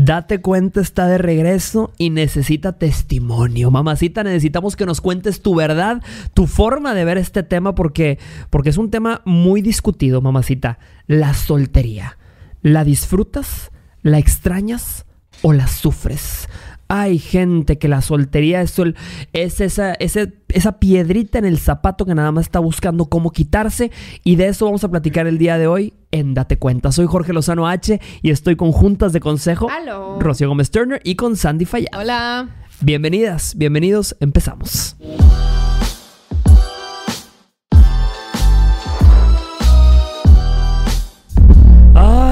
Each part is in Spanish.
Date cuenta está de regreso y necesita testimonio. Mamacita, necesitamos que nos cuentes tu verdad, tu forma de ver este tema porque porque es un tema muy discutido, mamacita. La soltería. ¿La disfrutas? ¿La extrañas o la sufres? Hay gente que la soltería es, es esa, esa piedrita en el zapato que nada más está buscando cómo quitarse. Y de eso vamos a platicar el día de hoy en Date Cuenta. Soy Jorge Lozano H y estoy con Juntas de Consejo. Hola. Rocío Gómez Turner y con Sandy Falla. Hola. Bienvenidas, bienvenidos. Empezamos.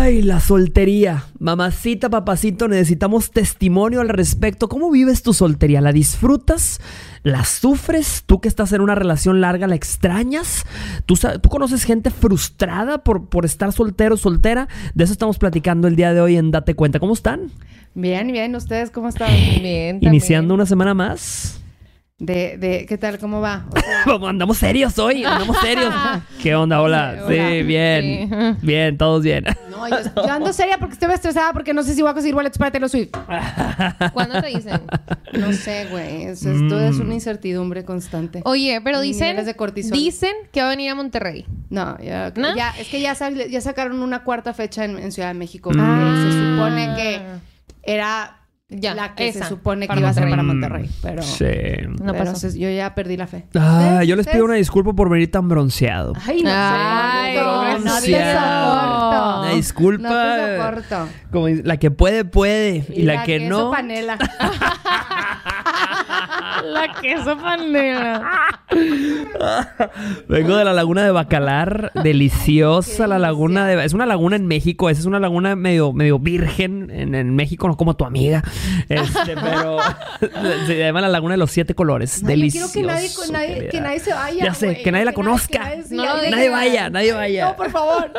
Ay, la soltería. Mamacita, papacito, necesitamos testimonio al respecto. ¿Cómo vives tu soltería? ¿La disfrutas? ¿La sufres? ¿Tú que estás en una relación larga, la extrañas? ¿Tú, tú conoces gente frustrada por, por estar soltero soltera? De eso estamos platicando el día de hoy en Date Cuenta. ¿Cómo están? Bien, bien. ¿Ustedes cómo están? Bien. Iniciando una semana más. De, de, ¿qué tal? ¿Cómo va? andamos serios hoy, andamos serios. ¿Qué onda? Hola. Sí, bien. Bien, todos bien. No, yo, ando seria porque estoy estresada porque no sé si voy a conseguir boletos para Taylor Swift. ¿Cuándo te dicen? No sé, güey. Esto es una incertidumbre constante. Oye, pero dicen... Dicen que va a venir a Monterrey. No, ya, ya es que ya, ya sacaron una cuarta fecha en, Ciudad de México. Se supone que era ya, la que se supone que iba a ser para Monterrey. Pero, sí. no pasó. yo ya perdí la fe. Ah, yo les pido una disculpa por venir tan bronceado. Ay, no, Ay, no, no, te soporto. Una disculpa. No te soporto. Como la que puede, puede. Y, la, que no. panela. la queso panela. Vengo de la laguna de Bacalar, deliciosa la laguna de es una laguna en México, esa es una laguna medio medio virgen en, en México, no como tu amiga. Este, pero se llama la laguna de los siete colores, delicioso. quiero que nadie, que nadie, se vaya. Ya sé, que nadie la conozca. Nadie, vaya, nadie vaya. No, por favor.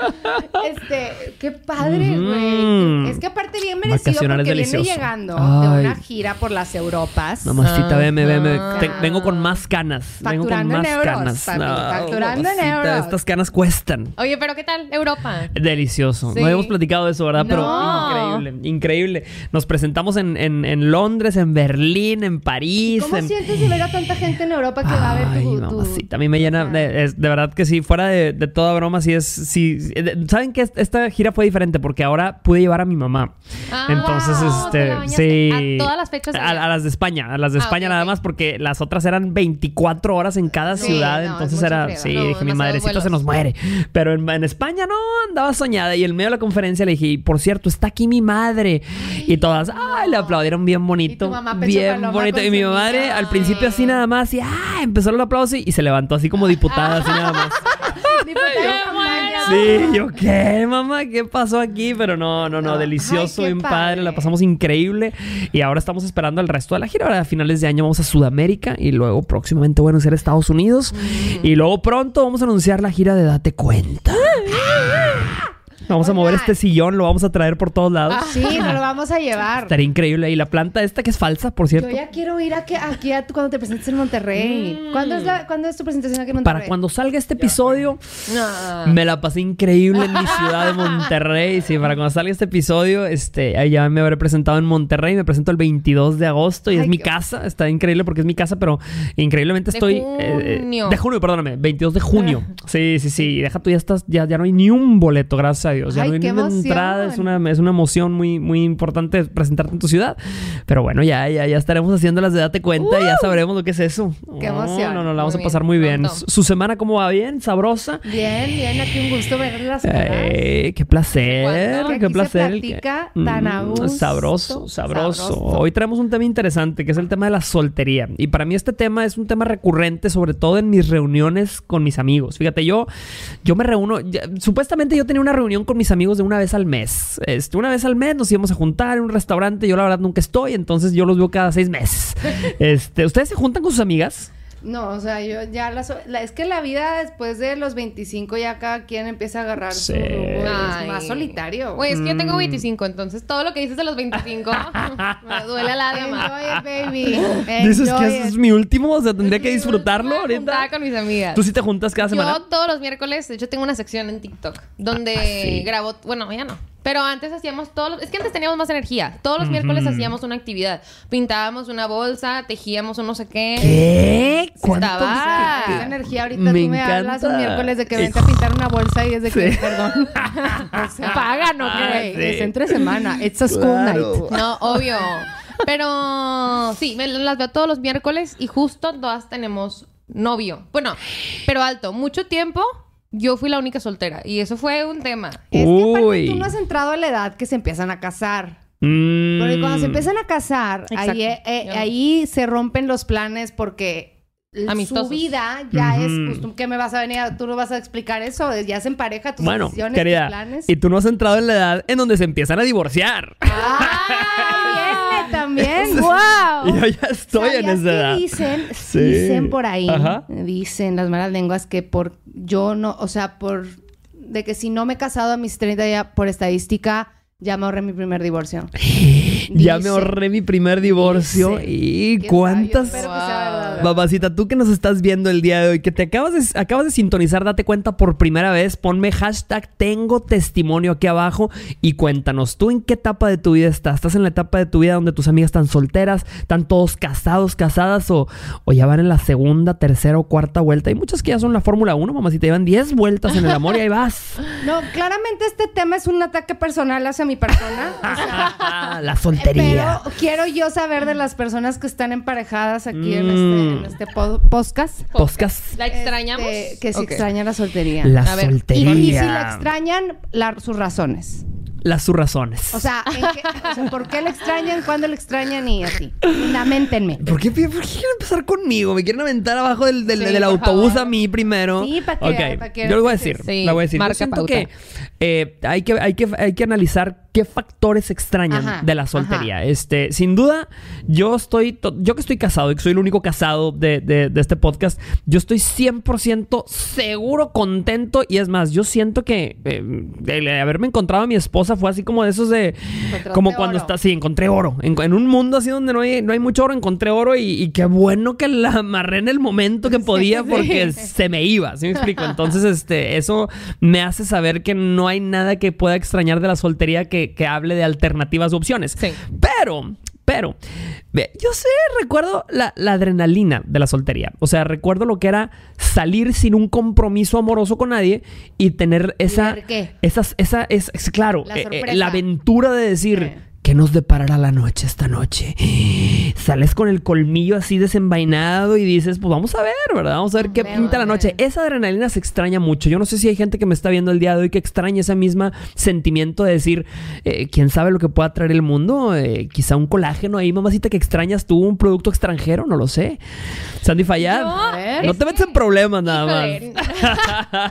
Este, qué padre, güey. Es que aparte bien merecido porque viene llegando de una gira por las Europas. Mamacita, veme. vengo con más canas. Vengo con más canas. facturando en euros. Estas canas cuestan. Oye, pero ¿qué tal Europa? Delicioso. No habíamos platicado de eso, ¿verdad? Pero increíble, increíble. Nos presentamos en, en, Londres, en Berlín, en París. ¿Cómo en... sientes ver a tanta gente en Europa que va a ver tu, mamacita, a mí me llena. De, de, verdad que sí, fuera de, de toda broma, sí es. Sí, ¿Saben que esta gira fue diferente? Porque ahora pude llevar a mi mamá. Ah, Entonces, este. Sí. A todas las fechas. A, las de España, a las de ah, España nada más, porque las otras eran 24 horas en cada ciudad. entonces era. Sí, dije, mi madrecita se nos muere. Pero en, en, España no, andaba soñada. Y en medio de la conferencia le dije, por cierto, está aquí mi madre. Y todas, ay, le aplaudieron bien bonito. bien bonito. Y mi madre al principio así nada más, y ah, empezó el aplauso y, se levantó así como diputada, así nada más. Sí, yo qué, mamá, ¿qué pasó aquí? Pero no, no, no, delicioso, bien padre. la pasamos increíble. Y ahora estamos esperando el resto de la gira. Ahora a finales de año vamos a Sudamérica y luego próximamente a anunciar Estados Unidos. Mm. Y luego pronto vamos a anunciar la gira de Date Cuenta. Vamos a mover este sillón, lo vamos a traer por todos lados. sí, nos lo vamos a llevar. Estaría increíble. Y la planta esta que es falsa, por cierto. Yo ya quiero ir aquí, aquí a cuando te presentes en Monterrey. Mm. ¿Cuándo, es la, ¿Cuándo, es tu presentación aquí en Monterrey? Para cuando salga este episodio, me la pasé increíble en mi ciudad de Monterrey. Sí, para cuando salga este episodio, este, ya me habré presentado en Monterrey. Me presento el 22 de agosto y es mi casa. Está increíble porque es mi casa, pero increíblemente estoy. Eh, junio. de junio, perdóname. 22 de junio. sí, sí, sí. Deja tú, ya estás, ya, ya no hay ni un boleto, gracias a Dios. Ya no hay ni una entrada. Es una, es una emoción muy, muy importante presentarte en tu ciudad. Pero bueno, ya, ya, ya estaremos haciendo las de Date Cuenta y ya sabremos lo que es eso. Qué emoción. No, no, la vamos a pasar muy bien. ¿Su semana cómo va? ¿Bien? ¿Sabrosa? Bien, bien. Aquí un gusto verlas eh, qué placer. Qué placer. Se tan a mm, sabroso, sabroso, Hoy traemos un tema interesante que es el tema de la soltería. Y para mí este tema es un tema recurrente, sobre todo en mis reuniones con mis amigos. Fíjate, yo, yo me reúno. supuestamente yo tenía una reunión con mis amigos de una vez al mes. Este, una vez al mes nos íbamos a juntar en un restaurante. Yo la verdad nunca estoy, entonces yo los veo cada seis meses. este, ¿Ustedes se juntan con sus amigas? No, o sea, yo ya la, es que la vida después de los 25 ya cada quien empieza a agarrar su es más solitario. Güey, es que yo tengo 25, mm. entonces todo lo que dices de los 25 me duele la alma. baby. Dices que ese es mi último, o sea, tendría que disfrutarlo ahorita. con mis amigas. ¿Tú sí te juntas cada semana? Yo todos los miércoles, de hecho tengo una sección en TikTok donde ¿Ah, grabo, bueno, ya no Pero antes hacíamos todos los... Es que antes teníamos más energía. Todos los miércoles hacíamos una actividad. Pintábamos una bolsa, tejíamos un no sé qué. ¿Qué? Estaba... Esa energía ahorita tú me hablas un miércoles de que vente a pintar una bolsa y es de que, perdón. o sea, pagan o qué. Es entre semana. It's a school night. No, obvio. Pero sí, me las veo todos los miércoles y justo todas tenemos novio. Bueno, pero alto, mucho tiempo yo fui la única soltera y eso fue un tema. Es que tú no has entrado a la edad que se empiezan a casar. Mm. Porque cuando se empiezan a casar, ahí, eh, eh, ahí se rompen los planes porque su vida ya es pues, ¿qué me vas a venir? tú no vas a explicar eso, ya se empareja tus bueno, decisiones, tus planes. Y tú no has entrado en la edad en donde se empiezan a divorciar. ¡Ah! también. ¡Wow! Yo ya estoy en esa edad. Dicen, dicen por ahí, dicen las malas lenguas que por yo no, o sea, por de que si no me he casado a mis 30 ya por estadística ya me ahorré mi primer divorcio. ya me ahorré mi primer divorcio. y cuántas. Babacita, tú que nos estás viendo el día de hoy, que te acabas de, acabas de sintonizar, date cuenta por primera vez, ponme hashtag tengo testimonio aquí abajo y cuéntanos, ¿tú en qué etapa de tu vida estás? ¿Estás en la etapa de tu vida donde tus amigas están solteras, están todos casados, casadas o, o ya van en la segunda, tercera o cuarta vuelta? Hay muchas que ya son la Fórmula 1, mamacita, llevan 10 vueltas en el amor y ahí vas. No, claramente este tema es un ataque personal hacia mi persona. la soltería. Pero quiero yo saber de las personas que están emparejadas aquí en este, en este podcast. Podcast. ¿La extrañamos? Este, que se extraña la soltería. La soltería. Y, si la extrañan, sus razones las sus razones. O sea, ¿por qué le extrañan? ¿Cuándo le extrañan? Y así. Lamentenme. ¿Por qué, quieren empezar conmigo? ¿Me quieren aventar abajo del, del, autobús a mí primero? Sí, para que, Yo lo voy a decir. Sí, lo voy a decir. Marca Yo siento que, eh, hay que hay que hay que analizar qué factores extrañan de la soltería. Este, sin duda, yo estoy, yo que estoy casado y que soy el único casado de, este podcast, yo estoy 100% seguro, contento y es más, yo siento que eh, haberme encontrado a mi esposa fue así como de esos de, como cuando estás, sí, encontré oro. En, un mundo así donde no hay, no hay mucho oro, encontré oro y, qué bueno que la amarré en el momento que podía porque se me iba, ¿sí me explico? Entonces, este, eso me hace saber que no hay nada que pueda extrañar de la soltería que que, hable de alternativas u opciones. Sí. Pero, pero, yo sé, recuerdo la, adrenalina de la soltería. O sea, recuerdo lo que era salir sin un compromiso amoroso con nadie y tener esa. ¿Qué? Esas, esa, es, claro, la, eh, eh, la aventura de decir. ¿Qué nos deparará la noche esta noche? Sales con el colmillo así desenvainado y dices, pues vamos a ver, ¿verdad? Vamos a ver qué pinta la noche. Esa adrenalina se extraña mucho. Yo no sé si hay gente que me está viendo el día de hoy que extraña ese mismo sentimiento de decir, eh, ¿quién sabe lo que pueda traer el mundo? Eh, quizá un colágeno ahí, mamacita, que extrañas tú, un producto extranjero, no lo sé. Sandy Fallad, no te metes en problemas nada más.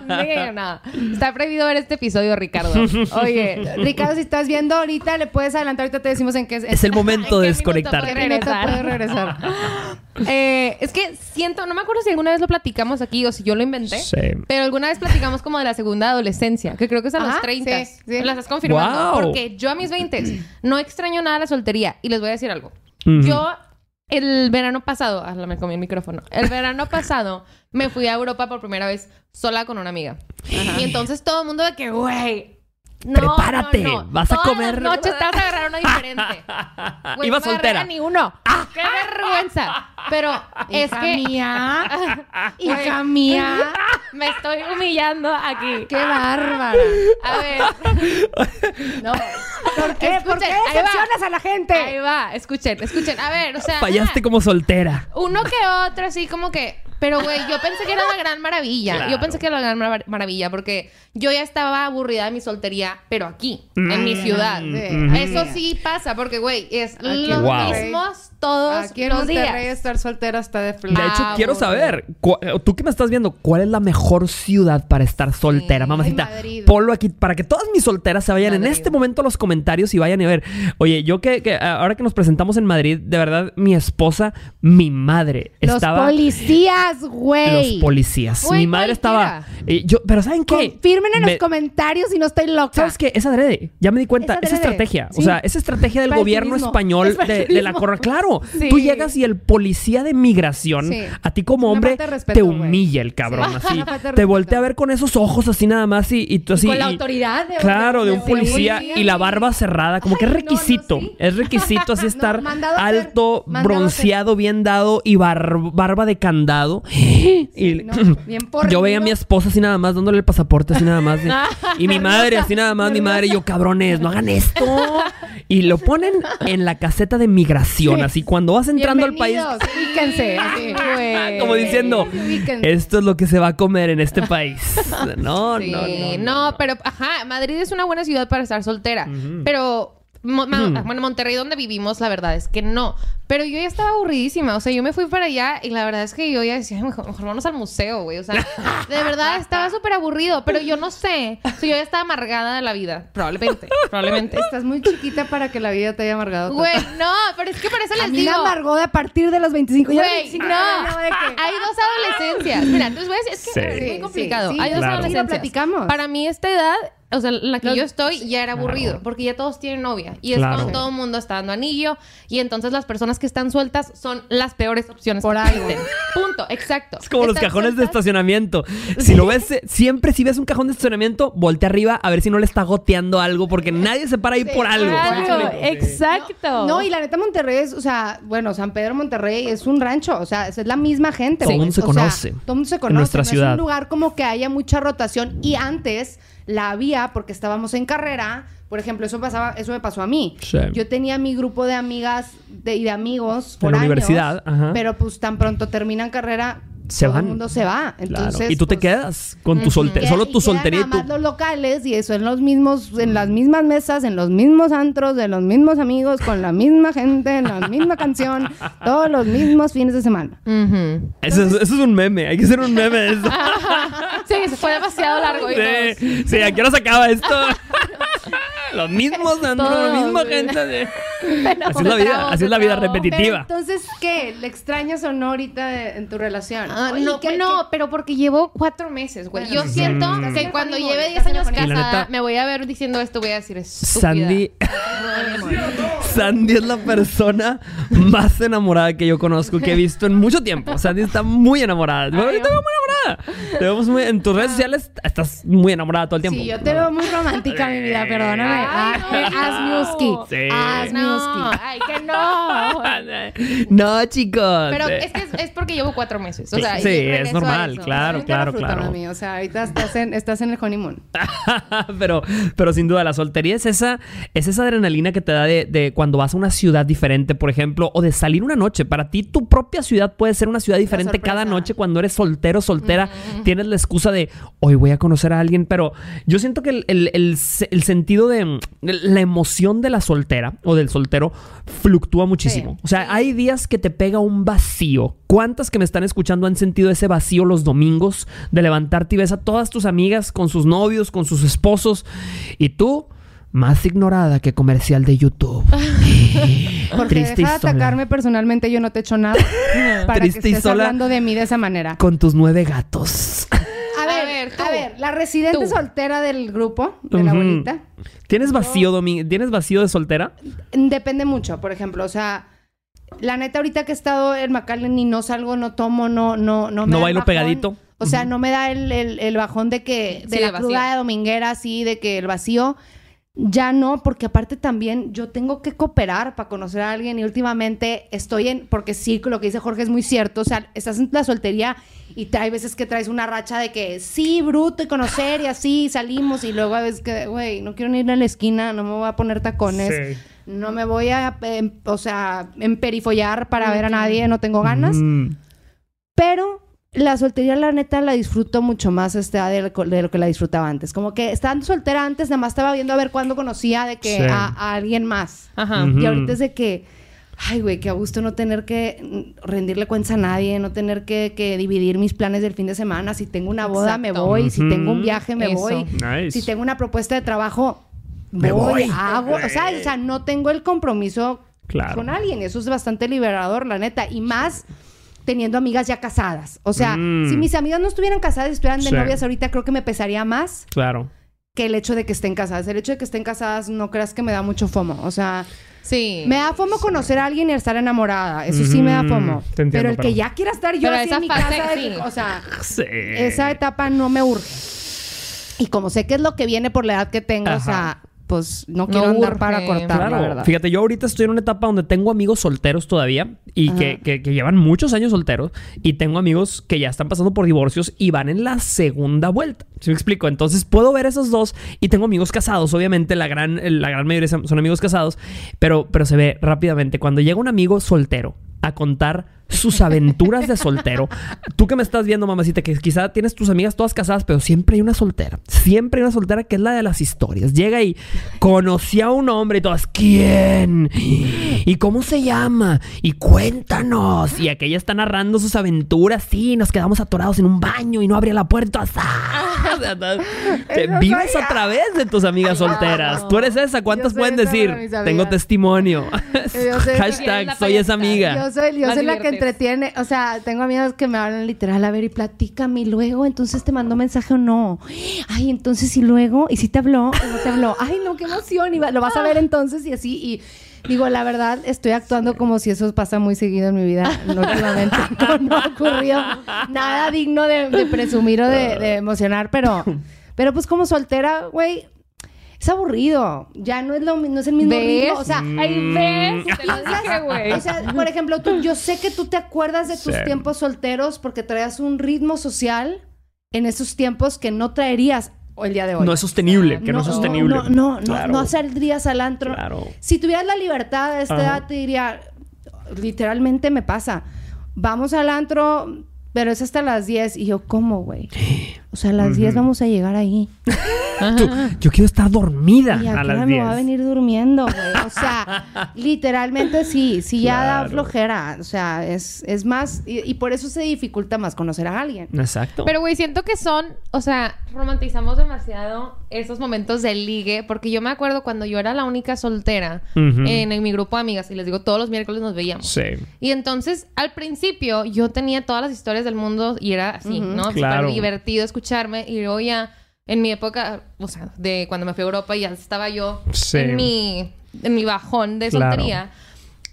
no. Está prohibido ver este episodio, Ricardo. Oye, Ricardo, si estás viendo ahorita, le puedes adelantar ahorita te decimos en qué es. Es el momento de desconectar. Regresar. regresar. eh, es que siento, no me acuerdo si alguna vez lo platicamos aquí o si yo lo inventé. Sí. Pero alguna vez platicamos como de la segunda adolescencia, que creo que es a los 30. Sí, sí. Las estás confirmando. Porque yo a mis 20 no extraño nada la soltería. Y les voy a decir algo. Yo el verano pasado, ah, me comí el micrófono. El verano pasado me fui a Europa por primera vez sola con una amiga. Y entonces todo el mundo de que, güey, Prepárate, vas a comer. Todas te vas a agarrar uno diferente. Iba soltera. ni uno. Ah. ¡Qué vergüenza! Pero es que. mía. hija mía. Me estoy humillando aquí. ¡Qué bárbara! A ver. No. ¿Por qué? ¿Por qué decepcionas a la gente? Ahí va. Escuchen, escuchen. A ver, o sea. Fallaste como soltera. Uno que otro, así como que pero, güey, yo pensé que era la gran maravilla. Yo pensé que era la gran maravilla porque yo ya estaba aburrida de mi soltería, pero aquí, en mi mm. ciudad. Eso sí pasa porque, güey, es los mismos todos aquí en los días. estar soltera está de De hecho, quiero saber, tú que me estás viendo, ¿cuál es la mejor ciudad para estar soltera, mamacita? Ponlo aquí para que todas mis solteras se vayan en este momento a los comentarios y vayan a ver. Oye, yo que, ahora que nos presentamos en Madrid, de verdad, mi esposa, mi madre, los policías güey. Los policías. Mi madre estaba. Eh, yo, pero ¿saben qué? Confirmen en los comentarios si no estoy loca. ¿Sabes qué? Es adrede. Ya me di cuenta. Es, estrategia. O sea, es estrategia del gobierno español de, la corra. Claro. Tú llegas y el policía de migración, a ti como hombre, te humilla el cabrón. Así. te voltea a ver con esos ojos así nada más y, tú así. con la autoridad de Claro, de, un policía y la barba cerrada. Como que es requisito. es requisito así estar alto, bronceado, bien dado y barba de candado. y yo veía a mi esposa así nada más dándole el pasaporte así nada más. y mi madre así nada más, mi madre y yo, cabrones, no hagan esto. Y lo ponen en la caseta de migración, así cuando vas entrando al país. Fíjense, Como diciendo, esto es lo que se va a comer en este país. No, no, no, no. pero ajá, Madrid es una buena ciudad para estar soltera. Pero bueno, Monterrey donde vivimos, la verdad es que no. Pero yo ya estaba aburridísima. O sea, yo me fui para allá y la verdad es que yo ya decía, mejor, vamos al museo, güey. O sea, de verdad estaba súper aburrido. Pero yo no sé. O sea, yo ya estaba amargada de la vida. Probablemente. Probablemente. Estás muy chiquita para que la vida te haya amargado. Güey, no. Pero es que por eso les a mí me amargó de a partir de los 25. Güey, no. Hay dos adolescencias. Mira, entonces, güey, es que es muy complicado. Hay dos adolescencias. platicamos. Para mí esta edad o sea, la que yo estoy ya era aburrido, porque ya todos tienen novia. Y es como todo el mundo está dando anillo. Y entonces las personas que están sueltas son las peores opciones. Por ahí. Punto, exacto. Es como los cajones de estacionamiento. Si lo ves, siempre si ves un cajón de estacionamiento, voltea arriba a ver si no le está goteando algo, porque nadie se para ahí por algo. Claro, exacto. No, y la neta Monterrey es, o sea, bueno, San Pedro Monterrey es un rancho, o sea, es la misma gente. Todo el mundo se conoce. todo el mundo se conoce. En nuestra ciudad. Es un lugar como que haya mucha rotación y antes la había porque estábamos en carrera. Por ejemplo, eso pasaba, eso me pasó a mí. Yo tenía mi grupo de amigas y de amigos por la universidad, pero pues tan pronto terminan carrera, se todo el mundo se va. Entonces, Y tú te pues, quedas con tu soltería, solo tu soltería y tú. los locales y eso en los mismos, en las mismas mesas, en los mismos antros, de los mismos amigos, con la misma gente, en la misma canción, todos los mismos fines de semana. eso, es, un meme, hay que hacer un meme de eso. sí, se fue demasiado largo. Y sí, sí, ¿a qué hora se acaba esto? los mismos antros, la misma gente. Así, es la vida, así es la vida repetitiva. entonces, ¿qué? ¿Le extrañas o no ahorita en tu relación? Ah, no, no pero porque llevo cuatro meses, güey. Yo siento que cuando lleve diez años casada, me voy a ver diciendo esto, voy a decir Sandy. Sandy es la persona más enamorada que yo conozco, que he visto en mucho tiempo. Sandy está muy enamorada. Yo te veo muy enamorada. Te vemos muy, en tus redes sociales estás muy enamorada todo el tiempo. Sí, yo te veo muy romántica, mi vida, perdóname. Haz Sí. No, ay, que no. no, chicos. Pero es que es, porque llevo cuatro meses. O sea, sí, es normal, claro, claro, claro. O sea, ahorita estás en, estás en el honeymoon. pero, pero sin duda, la soltería es esa, es esa adrenalina que te da de, de, cuando vas a una ciudad diferente, por ejemplo, o de salir una noche. Para ti, tu propia ciudad puede ser una ciudad diferente cada noche cuando eres soltero, soltera. Tienes la excusa de hoy voy a conocer a alguien, pero yo siento que el, el, el, el sentido de la emoción de la soltera o del soltero fluctúa muchísimo. O sea, hay días que te pega un vacío. ¿Cuántas que me están escuchando han sentido ese vacío los domingos de levantarte y ves a todas tus amigas con sus novios, con sus esposos y tú más ignorada que comercial de YouTube. Porque Triste deja de atacarme personalmente, yo no te he hecho nada. para Triste que estés hablando de mí de esa manera. Con tus nueve gatos. A ver, a ver, la residente soltera del grupo, de la bonita. ¿Tienes vacío, Domi ¿Tienes vacío de soltera? Depende mucho, por ejemplo, o sea, la neta ahorita que he estado en McAllen y no salgo, no tomo, no, no, no me No bailo pegadito. O sea, no me da el, el, bajón de que, de la cruda de dominguera, así, de que el vacío. Ya no, porque aparte también yo tengo que cooperar para conocer a alguien y últimamente estoy en, porque sí, lo que dice Jorge es muy cierto, o sea, estás en la soltería y hay veces que traes una racha de que sí, bruto y conocer y así salimos y luego a veces que, güey, no quiero ni ir a la esquina, no me voy a poner tacones, no me voy a, em, o sea, emperifollar para ver a nadie, no tengo ganas. Pero la soltería, la neta, la disfruto mucho más este, de, lo, que la disfrutaba antes. Como que estando soltera antes, nada más estaba viendo a ver cuándo conocía de que a, alguien más. Ajá. Y ahorita es de que, ay, güey, que a gusto no tener que rendirle cuentas a nadie, no tener que, dividir mis planes del fin de semana. Si tengo una boda, me voy. Si tengo un viaje, me voy. Si tengo una propuesta de trabajo, me voy. Hago. O sea, o sea, no tengo el compromiso con alguien. Eso es bastante liberador, la neta. Y más teniendo amigas ya casadas. O sea, mm. si mis amigas no estuvieran casadas y estuvieran de novias ahorita, creo que me pesaría más. Claro. Que el hecho de que estén casadas. El hecho de que estén casadas no creas que me da mucho fomo. O sea, Sí. Me da fomo conocer a alguien y estar enamorada. Eso sí me da fomo. pero el que ya quiera estar yo así en mi casa, o sea, esa etapa no me urge. Y como sé que es lo que viene por la edad que tengo, o sea, pues no quiero andar para cortar, la verdad. Fíjate, yo ahorita estoy en una etapa donde tengo amigos solteros todavía y que, que, llevan muchos años solteros y tengo amigos que ya están pasando por divorcios y van en la segunda vuelta. ¿Sí me explico? Entonces puedo ver esos dos y tengo amigos casados. Obviamente la gran, la gran mayoría son amigos casados, pero, pero se ve rápidamente. Cuando llega un amigo soltero a contar sus aventuras de soltero. Tú que me estás viendo, mamacita, que quizá tienes tus amigas todas casadas, pero siempre hay una soltera. Siempre hay una soltera que es la de las historias. Llega y conocí a un hombre y todas, ¿quién? ¿Y cómo se llama? Y cuéntanos. Y aquella está narrando sus aventuras. Sí, nos quedamos atorados en un baño y no abría la puerta. Te vives a través de tus amigas solteras. Tú eres esa. ¿Cuántas pueden decir? Tengo testimonio. Hashtag, soy esa amiga. Yo soy, yo soy la que entretiene. O sea, tengo amigos que me hablan literal, a ver, y platícame, y luego, entonces te mandó mensaje o no. Ay, entonces, y luego, y si te habló, o no te habló. Ay, no, qué emoción, y lo vas a ver entonces, y así, y. Digo, la verdad, estoy actuando como si eso pasa muy seguido en mi vida. No, últimamente no, ocurrió nada digno de, presumir o de, de, emocionar, pero, pero pues como soltera, güey, es aburrido. Ya no es lo no es el mismo ritmo. O sea, ahí mm. ves. Te lo dije, güey. O sea, por ejemplo, tú, yo sé que tú te acuerdas de tus tiempos solteros porque traías un ritmo social en esos tiempos que no traerías el día de hoy. No es sostenible, que no, es sostenible. No, no, no, no, saldrías al antro. Claro. Si tuvieras la libertad de esta edad, te diría, literalmente me pasa. Vamos al antro, pero es hasta las 10. Y yo, ¿cómo, güey? O sea, a las 10 vamos a llegar ahí. yo quiero estar dormida y a, las 10. me va a venir durmiendo, güey. O sea, literalmente sí, sí ya da flojera. O sea, es, es más, y, por eso se dificulta más conocer a alguien. Exacto. Pero, güey, siento que son, o sea, romantizamos demasiado esos momentos del ligue, porque yo me acuerdo cuando yo era la única soltera en, mi grupo de amigas, y les digo, todos los miércoles nos veíamos. Sí. Y entonces, al principio, yo tenía todas las historias del mundo y era así, ¿no? Claro. Súper divertido escucharme, y luego ya en mi época, o sea, de cuando me fui a Europa y ya estaba yo en, mi, en mi bajón de soltería,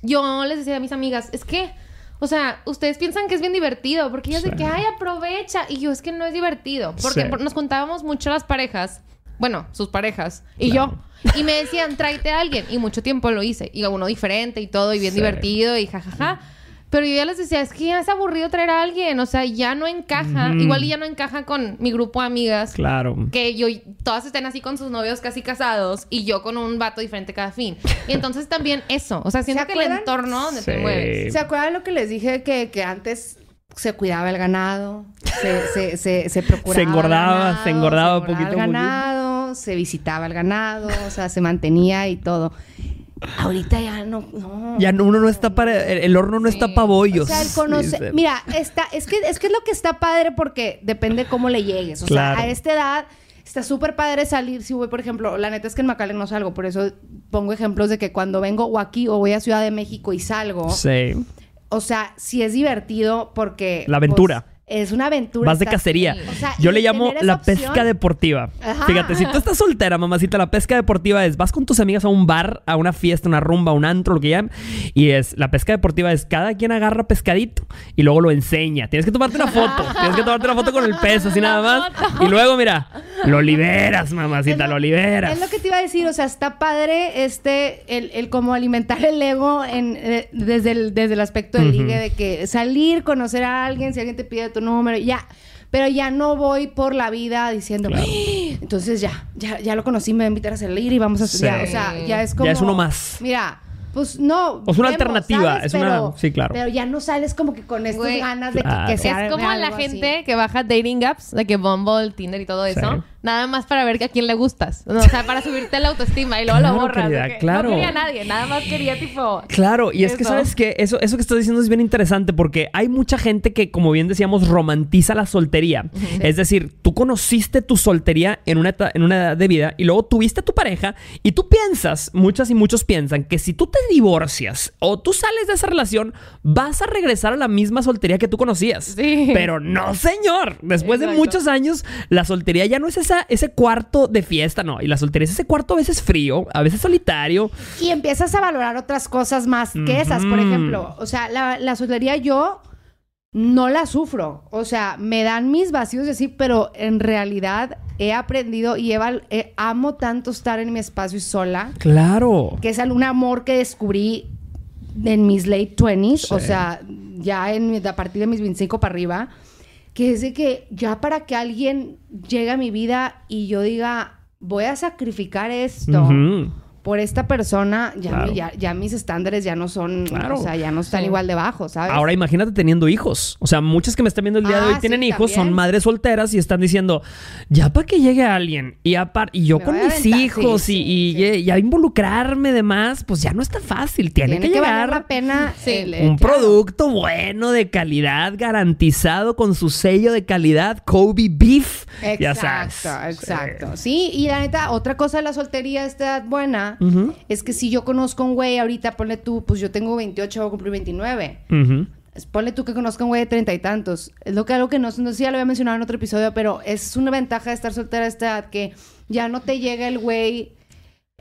yo les decía a mis amigas, es que, o sea, ustedes piensan que es bien divertido, porque ellas de que, ay, aprovecha. Y yo, es que no es divertido, porque nos contábamos mucho las parejas, bueno, sus parejas, y yo. Y me decían, tráete a alguien. Y mucho tiempo lo hice. Y uno diferente y todo, y bien divertido, y jajaja. Pero yo ya les decía, es que ya es aburrido traer a alguien, o sea, ya no encaja, igual ya no encaja con mi grupo de amigas. Claro. Que yo, todas estén así con sus novios casi casados y yo con un vato diferente cada fin. Y entonces también eso, o sea, siento que el entorno donde te mueves. ¿Se acuerdan lo que les dije que, que antes se cuidaba el ganado, se, se, se, se procuraba. Se engordaba, se engordaba un poquito. El ganado, se visitaba el ganado, o sea, se mantenía y todo. Ahorita ya no, Ya uno no está para. El, horno no está para bollos. O sea, conoce. Mira, está, es que, es que es lo que está padre porque depende cómo le llegues. O sea, a esta edad está súper padre salir. Si voy, por ejemplo, la neta es que en Macale no salgo, por eso pongo ejemplos de que cuando vengo o aquí o voy a Ciudad de México y salgo. Sí. O sea, sí es divertido porque. La aventura. Pues, es una aventura. Vas de cacería. Yo le llamo la pesca deportiva. Fíjate, si tú estás soltera, mamacita, la pesca deportiva es vas con tus amigas a un bar, a una fiesta, una rumba, un antro, lo que llaman. Y es la pesca deportiva es cada quien agarra pescadito y luego lo enseña. Tienes que tomarte una foto. Tienes que tomarte una foto con el peso, así nada más. Y luego, mira, lo liberas, mamacita, lo, liberas. Es lo que te iba a decir. O sea, está padre este, el, el como alimentar el ego en, eh, desde, el, desde el aspecto del ligue, de que salir, conocer a alguien, si alguien te pide tu número, ya. Pero ya no voy por la vida diciendo, ¡Ah! entonces ya, ya, ya lo conocí, me voy a invitar a salir y vamos a estudiar. O sea, ya es como. Ya es uno más. Mira, pues no. Es una alternativa, es una. Sí, claro. Pero ya no sales como que con estas ganas de que, sea. Es como la gente que baja dating apps, de que Bumble, Tinder y todo eso. Nada más para ver a quién le gustas. o sea, para subirte la autoestima y luego lo borras. claro. No quería a nadie, nada más quería tipo. Claro, y es que sabes que eso, eso que estás diciendo es bien interesante porque hay mucha gente que, como bien decíamos, romantiza la soltería. Es decir, tú conociste tu soltería en una, en una edad de vida y luego tuviste a tu pareja y tú piensas, muchas y muchos piensan que si tú te divorcias o tú sales de esa relación, vas a regresar a la misma soltería que tú conocías. Sí. Pero no, señor. Después de muchos años, la soltería ya no es esa, ese cuarto de fiesta, no. Y la soltería es ese cuarto a veces frío, a veces solitario. Y empiezas a valorar otras cosas más que esas. Por ejemplo, o sea, la, la soltería yo no la sufro. O sea, me dan mis vacíos de sí, pero en realidad he aprendido y he, amo tanto estar en mi espacio sola. Claro. Que es un amor que descubrí en mis late 20s, o sea, ya en, a partir de mis 25 para arriba, que es de que ya para que alguien llegue a mi vida y yo diga, voy a sacrificar esto por esta persona, ya, ya, mis estándares ya no son, o sea, ya no están igual de bajos, ¿sabes? Ahora imagínate teniendo hijos. O sea, muchas que me están viendo el día de hoy ah, tienen hijos, son madres solteras y están diciendo, ya para que llegue alguien y, y yo con mis hijos y, ya involucrarme de más, pues ya no está fácil. Tiene, que, llegar la pena un producto bueno, de calidad, garantizado con su sello de calidad, Kobe Beef. Exacto, exacto. Sí, y la neta, otra cosa de la soltería esta buena es que si yo conozco a un güey ahorita, ponle tú, pues yo tengo 28, voy a cumplir 29. Ponle tú que conozca a un güey de treinta y tantos. Es lo que algo que no, sé si ya lo había mencionado en otro episodio, pero es una ventaja de estar soltera a esta edad que ya no te llega el güey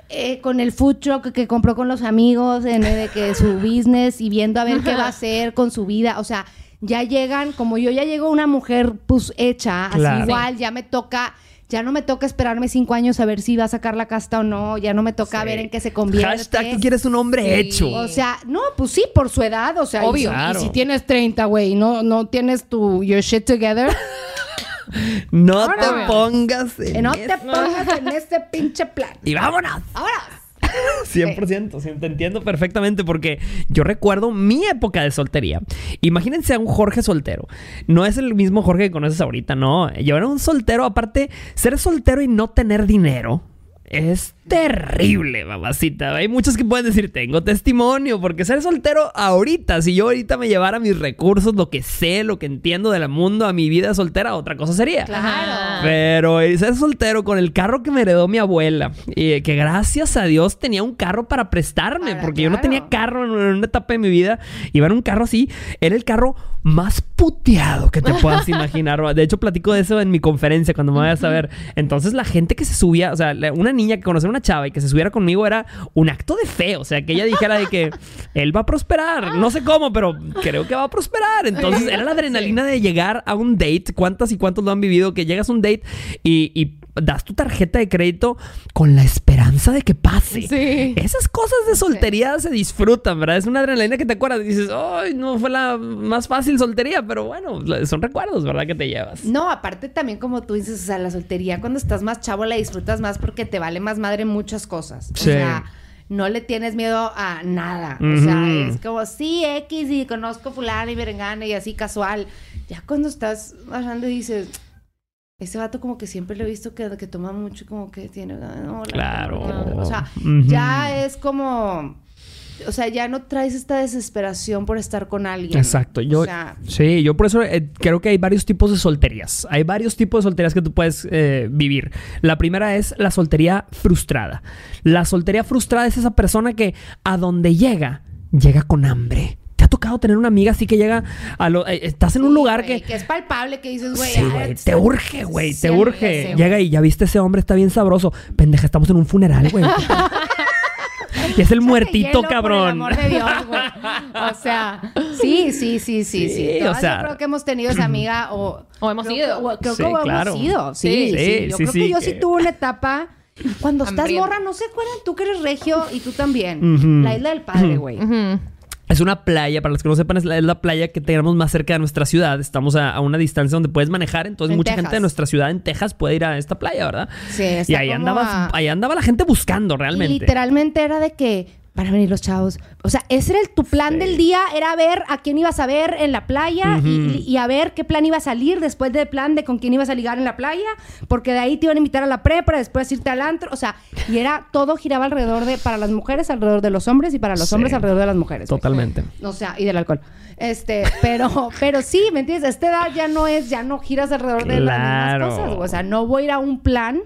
eh, con el food truck que compró con los amigos, en de que su business y viendo a ver qué va a hacer con su vida. O sea, ya llegan, como yo ya llego una mujer pues hecha, así igual, ya me toca ya no me toca esperarme cinco años a ver si va a sacar la casta o no. Ya no me toca ver en qué se convierte. Hashtag, tú quieres un hombre hecho. O sea, no, pues sí, por su edad. O sea, obvio. Y, si tienes 30, güey, no, no tienes tu your shit together. no te pongas en No te pongas en este pinche plan. Y vámonos. Ahora. 100%, te entiendo perfectamente porque yo recuerdo mi época de soltería. Imagínense a un Jorge soltero. No es el mismo Jorge que conoces ahorita, no. Yo era un soltero, aparte, ser soltero y no tener dinero es terrible, mamacita. Hay muchos que pueden decir, tengo testimonio, porque ser soltero ahorita, si yo ahorita me llevara mis recursos, lo que sé, lo que entiendo del mundo, a mi vida soltera, otra cosa sería. Claro. Pero ser soltero con el carro que me heredó mi abuela, y que gracias a Dios tenía un carro para prestarme, porque yo no tenía carro en una etapa de mi vida, iba en un carro así, era el carro más puteado que te puedas imaginar. De hecho, platico de eso en mi conferencia cuando me vayas a ver. Entonces, la gente que se subía, o sea, una niña que conocía a una chava y que se subiera conmigo era un acto de fe. O sea, que ella dijera de que él va a prosperar. No sé cómo, pero creo que va a prosperar. Entonces, era la adrenalina de llegar a un date. ¿Cuántas y cuántos lo han vivido? Que llegas a un date y, das tu tarjeta de crédito con la esperanza de que pase. Sí. Esas cosas de soltería se disfrutan, ¿verdad? Es una adrenalina que te acuerdas y dices, ay, no fue la más fácil soltería, pero bueno, son recuerdos, ¿verdad? Que te llevas. No, aparte también como tú dices, o sea, la soltería cuando estás más chavo la disfrutas más porque te vale más madre muchas cosas. O sea, no le tienes miedo a nada. O sea, es como, sí, X y conozco fulano y berengana y así casual. Ya cuando estás bajando y dices, ese vato como que siempre lo he visto que, que toma mucho, como que tiene... claro. o sea, ya es como o sea, ya no traes esta desesperación por estar con alguien. Exacto. Yo, sí, yo por eso eh, creo que hay varios tipos de solterías. Hay varios tipos de solterías que tú puedes eh, vivir. La primera es la soltería frustrada. La soltería frustrada es esa persona que a donde llega, llega con hambre ¿Te ha tocado tener una amiga así que llega a lo... Eh, estás en un lugar que... Que es palpable, que dices, güey... Sí, güey, te urge, güey, te urge. Llega y ya viste ese hombre, está bien sabroso. Pendeja, estamos en un funeral, güey. y es el muertito, cabrón. Por el amor de Dios, güey. O sea, sí, sí, sí, sí, sí. o sea, yo creo que hemos tenido esa amiga o... O hemos ido. creo que hemos ido. Sí, sí. Yo creo que yo sí tuve una etapa... Cuando estás morra, no se acuerdan tú que eres regio y tú también. La isla del padre, güey. Es una playa, para los que no sepan, es la, playa que tenemos más cerca de nuestra ciudad. Estamos a, una distancia donde puedes manejar, entonces mucha gente de nuestra ciudad en Texas puede ir a esta playa, ¿verdad? Sí, Y ahí andaba, ahí andaba la gente buscando realmente. literalmente era de que van a venir los chavos. O sea, ese era el, tu plan del día, era ver a quién ibas a ver en la playa y, a ver qué plan iba a salir después del plan de con quién ibas a ligar en la playa, porque de ahí te iban a invitar a la prepa, después irte al antro, o sea, y era, todo giraba alrededor de, para las mujeres, alrededor de los hombres y para los hombres alrededor de las mujeres. Totalmente. O sea, y del alcohol. Este, pero, pero sí, ¿me entiendes? A esta edad ya no es, ya no giras alrededor de las mismas cosas, o sea, no voy a ir a un plan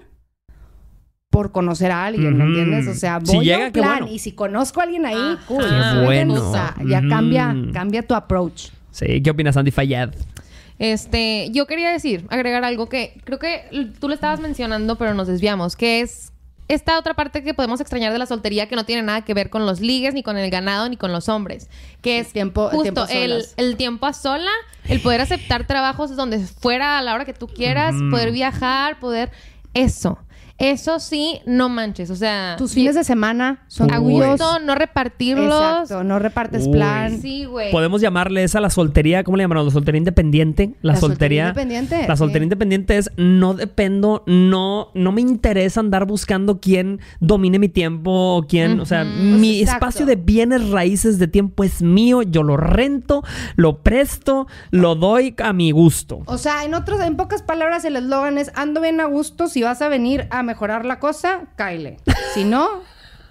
por conocer a alguien, ¿me entiendes? O sea, voy a un plan y si conozco a alguien ahí, ah, cool. Qué bueno. O sea, ya cambia, cambia tu approach. Sí, ¿qué opinas, Andy Fayad? Este, yo quería decir, agregar algo que creo que tú lo estabas mencionando, pero nos desviamos, que es esta otra parte que podemos extrañar de la soltería que no tiene nada que ver con los ligues, ni con el ganado, ni con los hombres. Que es tiempo, justo el, el, tiempo a sola, el poder aceptar trabajos donde fuera a la hora que tú quieras, poder viajar, poder... Eso. Eso sí, no manches. O sea. Tus fines de semana son gusto, no repartirlos. Exacto, no repartes plan. Sí, güey. Podemos llamarle esa la soltería, ¿cómo le llamamos? La soltería independiente. La, soltería, independiente. La soltería independiente es no dependo, no, no me interesa andar buscando quién domine mi tiempo o quién. O sea, mi espacio de bienes raíces de tiempo es mío, yo lo rento, lo presto, lo doy a mi gusto. O sea, en otros, en pocas palabras, el eslogan es ando bien a gusto si vas a venir a mejorar la cosa, caile. Si no,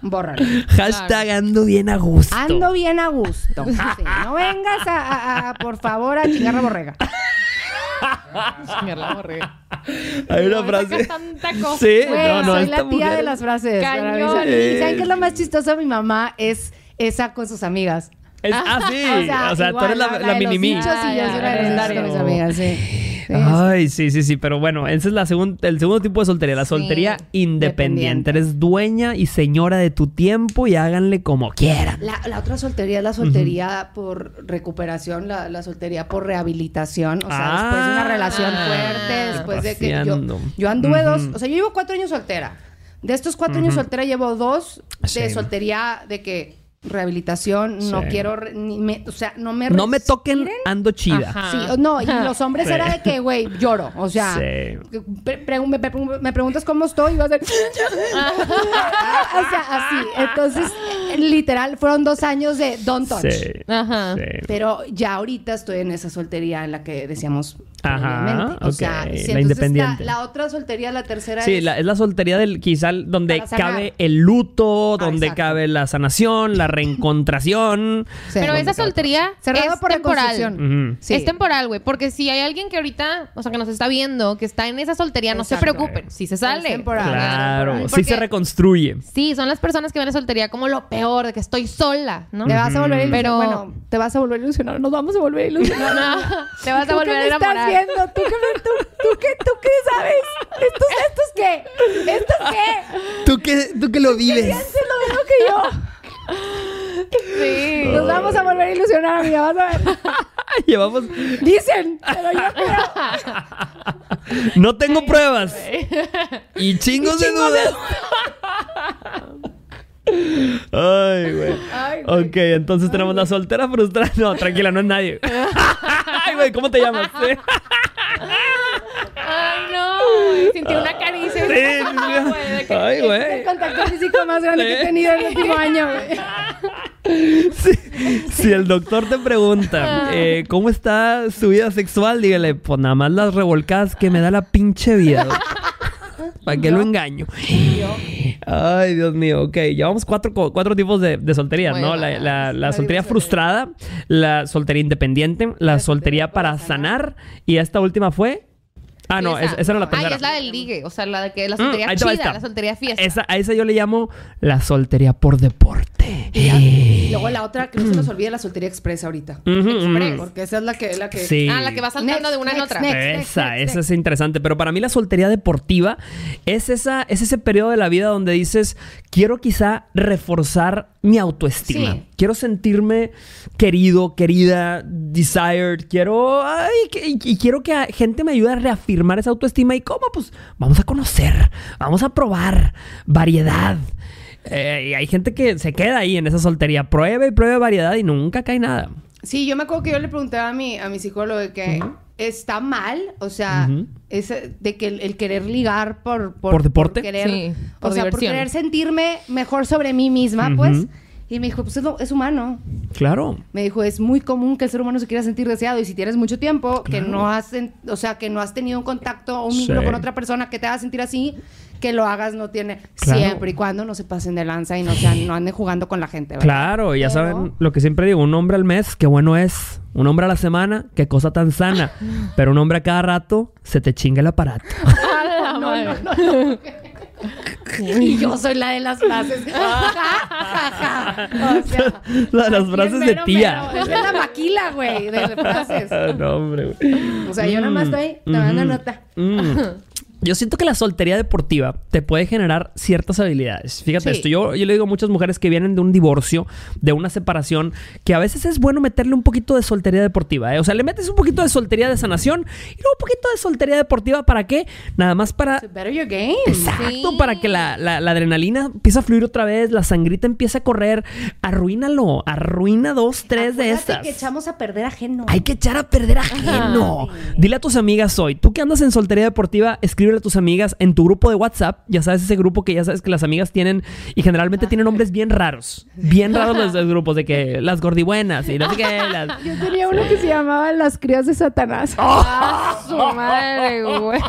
bórralo. Hashtag ando bien a gusto. Ando bien a gusto. no vengas a, por favor, a chingar la borrega. chingar la borrega. Hay una frase. Tanta cosa. Sí, no, no, soy la tía de las frases. ¿Y saben qué es lo más chistoso? Mi mamá es esa con sus amigas. ah, sí. O sea, tú eres la, la, mini mí. Y yo soy una de mis amigas, sí. Ay, sí, sí, sí. Pero bueno, ese es la el segundo tipo de soltería. La soltería independiente. Eres dueña y señora de tu tiempo y háganle como quieran. La, otra soltería es la soltería por recuperación, la, soltería por rehabilitación. O sea, después de una ah, relación fuerte, después de que yo, yo anduve dos... O sea, yo llevo cuatro años soltera. De estos cuatro años soltera llevo dos de soltería de que rehabilitación, no quiero, ni o sea, no me No me toquen, ando chida. Sí, no, y los hombres era de que, güey, lloro, o sea, me, preguntas cómo estoy y vas a decir, o sea, así. Entonces, literal, fueron dos años de don't touch. Ajá. Pero ya ahorita estoy en esa soltería en la que decíamos Ajá, o sea, la independiente. La, otra soltería, la tercera sí, es... Sí, es la soltería del quizá donde cabe el luto, donde cabe la sanación, la reencontración. Pero esa soltería Cerrado es por temporal. Es temporal, güey. Porque si hay alguien que ahorita, o sea, que nos está viendo, que está en esa soltería, no se preocupen. Si se sale. Es temporal. Claro, si se reconstruye. Sí, son las personas que ven a soltería como lo peor, de que estoy sola, ¿no? Te vas a volver a ilusionar. Bueno, te vas a volver a ilusionar. Nos vamos a volver a ilusionar. no, te vas a volver a enamorar. Estás viendo? ¿Tú qué, tú, tú, qué, ¿Tú qué sabes? ¿Estos, estos qué? ¿Estos qué? ¿Tú qué, tú qué lo vives? lo mismo que yo. Sí. Nos vamos a volver a ilusionar, amiga. Vas a ver. Llevamos. Dicen, pero yo creo. No tengo pruebas. Y chingos, de dudas. Ay, güey. Ok, entonces tenemos la soltera frustrada. No, tranquila, no es nadie. Ay, güey, ¿cómo te llamas? No. Sentí una caricia. Sí, Ay, güey. El contacto físico más grande que he tenido en el último año, güey. Si, el doctor te pregunta eh, cómo está su vida sexual, dígale, pues nada más las revolcadas que me da la pinche vida. ¿Para qué lo engaño? Ay, Dios mío. Ok, llevamos cuatro, cuatro tipos de, soltería, ¿no? La, soltería frustrada, la soltería independiente, la soltería para sanar y esta última fue Ah, no, esa, esa era la primera. Ay, es la del ligue, o sea, la de que la mm, soltería chida, la soltería fiesta. Esa, a esa yo le llamo la soltería por deporte. Y, luego la otra, que no se nos olvide la soltería express ahorita. Porque esa es la que... La que... Sí. Ah, la que va saltando de una en otra. esa, esa es interesante. Pero para mí la soltería deportiva es, esa, es ese periodo de la vida donde dices, quiero quizá reforzar mi autoestima. Quiero sentirme querido, querida, desired. Quiero... Ay, y quiero que gente me ayude a reafirmar esa autoestima. ¿Y cómo? Pues vamos a conocer, vamos a probar variedad. Eh, y hay gente que se queda ahí en esa soltería, prueba y prueba variedad y nunca cae nada. Sí, yo me acuerdo que yo le preguntaba a mi, a mi psicólogo de que está mal, o sea, de que el, querer ligar por, por, deporte, querer, o sea, por querer sentirme mejor sobre mí misma, pues Y me dijo, pues es, humano. Claro. Me dijo, es muy común que el ser humano se quiera sentir deseado y si tienes mucho tiempo que no has, o sea, que no has tenido un contacto o un vínculo con otra persona que te haga sentir así, que lo hagas no tiene siempre y cuando no se pasen de lanza y no sean, no anden jugando con la gente. ¿verdad? Claro, ya saben lo que siempre digo, un hombre al mes, qué bueno es. Un hombre a la semana, qué cosa tan sana. Pero un hombre a cada rato, se te chinga el aparato. no, no, no, y yo soy la de las frases. o sea, la de las frases de tía. es la maquila, güey, de frases. no, hombre, güey. O sea, yo nada más mm, estoy tomando nota. Mm. Yo siento que la soltería deportiva te puede generar ciertas habilidades. Fíjate esto, yo, yo le digo a muchas mujeres que vienen de un divorcio, de una separación, que a veces es bueno meterle un poquito de soltería deportiva. ¿eh? O sea, le metes un poquito de soltería de sanación y luego un poquito de soltería deportiva. ¿Para qué? Nada más para... your game. Exacto, para que la, adrenalina empiece a fluir otra vez, la sangrita empiece a correr. Arruínalo, arruina dos, tres de estas. Hay que echamos a perder ajeno. Hay que echar a perder ajeno. Dile a tus amigas hoy, tú que andas en soltería deportiva, escribe a tus amigas en tu grupo de WhatsApp. Ya sabes, ese grupo que ya sabes que las amigas tienen y generalmente tienen nombres bien raros. Bien raros los, grupos de que las gordibuenas y no sé qué. Yo tenía uno que se llamaba Las crías de Satanás. ¡Ah, su madre, güey!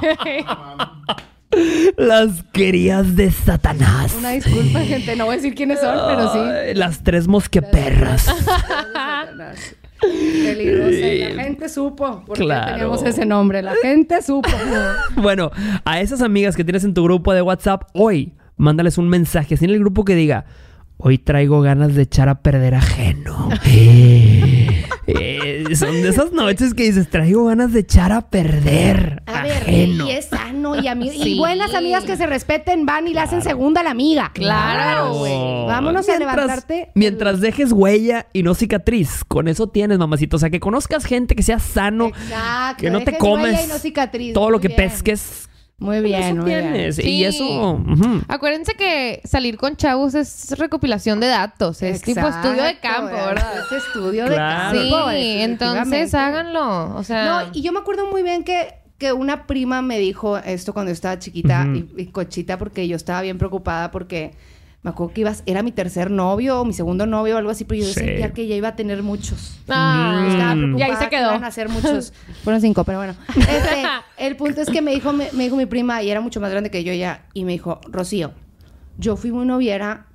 Las crías de Satanás. Una disculpa, gente. No voy a decir quiénes son, pero sí. Las tres mosqueperras. Peligrosa. La gente supo por qué teníamos ese nombre. La gente supo. bueno, a esas amigas que tienes en tu grupo de WhatsApp, hoy mándales un mensaje así en el grupo que diga: Hoy traigo ganas de echar a perder ajeno. Eh, son de esas noches que dices, traigo ganas de echar a perder. A ajeno. ver, y es sano y, y buenas amigas que se respeten van y le hacen segunda a la amiga. Claro, güey. Vámonos a levantarte. Mientras dejes huella y no cicatriz, con eso tienes, mamacito. O sea, que conozcas gente que sea sano, Exacto, que no te comes todo lo que pesques muy bien, muy bien. Y eso. Acuérdense que salir con chavos es recopilación de datos. Es tipo estudio de campo, ¿verdad? Es estudio de campo. Sí, entonces háganlo. O sea. No, y yo me acuerdo muy bien que, que una prima me dijo esto cuando yo estaba chiquita y cochita, porque yo estaba bien preocupada porque me acuerdo que ibas, era mi tercer novio o mi segundo novio o algo así, pero yo sentía que ya iba a tener muchos. Ah, y ahí se quedó. Iban a hacer muchos. Fueron cinco, pero bueno. Este, el punto es que me dijo, me, dijo mi prima, y era mucho más grande que yo ya, y me dijo, Rocío, yo fui muy noviera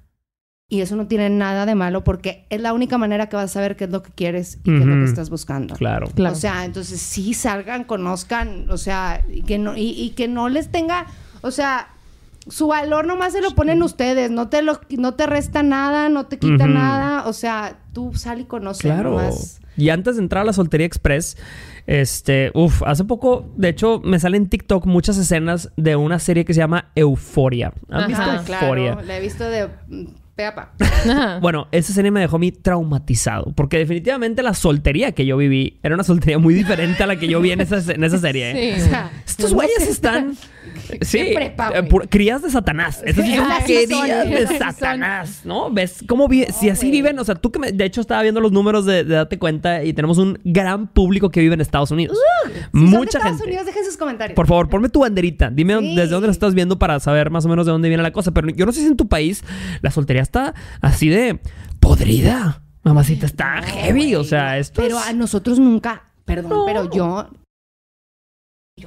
y eso no tiene nada de malo porque es la única manera que vas a saber qué es lo que quieres y qué es lo que estás buscando. Claro. claro. O sea, entonces sí salgan, conozcan, o sea, y que no, y que no les tenga, o sea, su valor nomás se lo ponen ustedes, no te lo, no te resta nada, no te quita nada, o sea, tú sal y conoce claro. Y antes de entrar a la soltería express, este, uff, hace poco, de hecho, me salen en TikTok muchas escenas de una serie que se llama Euforia. ¿Han visto Euforia? Claro, la he visto de Peapa. bueno, esa serie me dejó a mí traumatizado. Porque definitivamente la soltería que yo viví era una soltería muy diferente a la que yo vi en esa, en esa serie. Sí. Estos güeyes están Sí, eh, crías de Satanás. Estas sí son crías de Satanás, ¿no? ¿Ves cómo si así viven? O sea, tú que me, de hecho estaba viendo los números de, Date Cuenta y tenemos un gran público que vive en Estados Unidos. Uh, Mucha Estados gente. Unidos, dejen sus comentarios. Por favor, ponme tu banderita. Dime desde dónde la estás viendo para saber más o menos de dónde viene la cosa. Pero yo no sé si en tu país la soltería está así de podrida. Mamacita, está heavy. O sea, esto Pero a nosotros nunca... Perdón, pero yo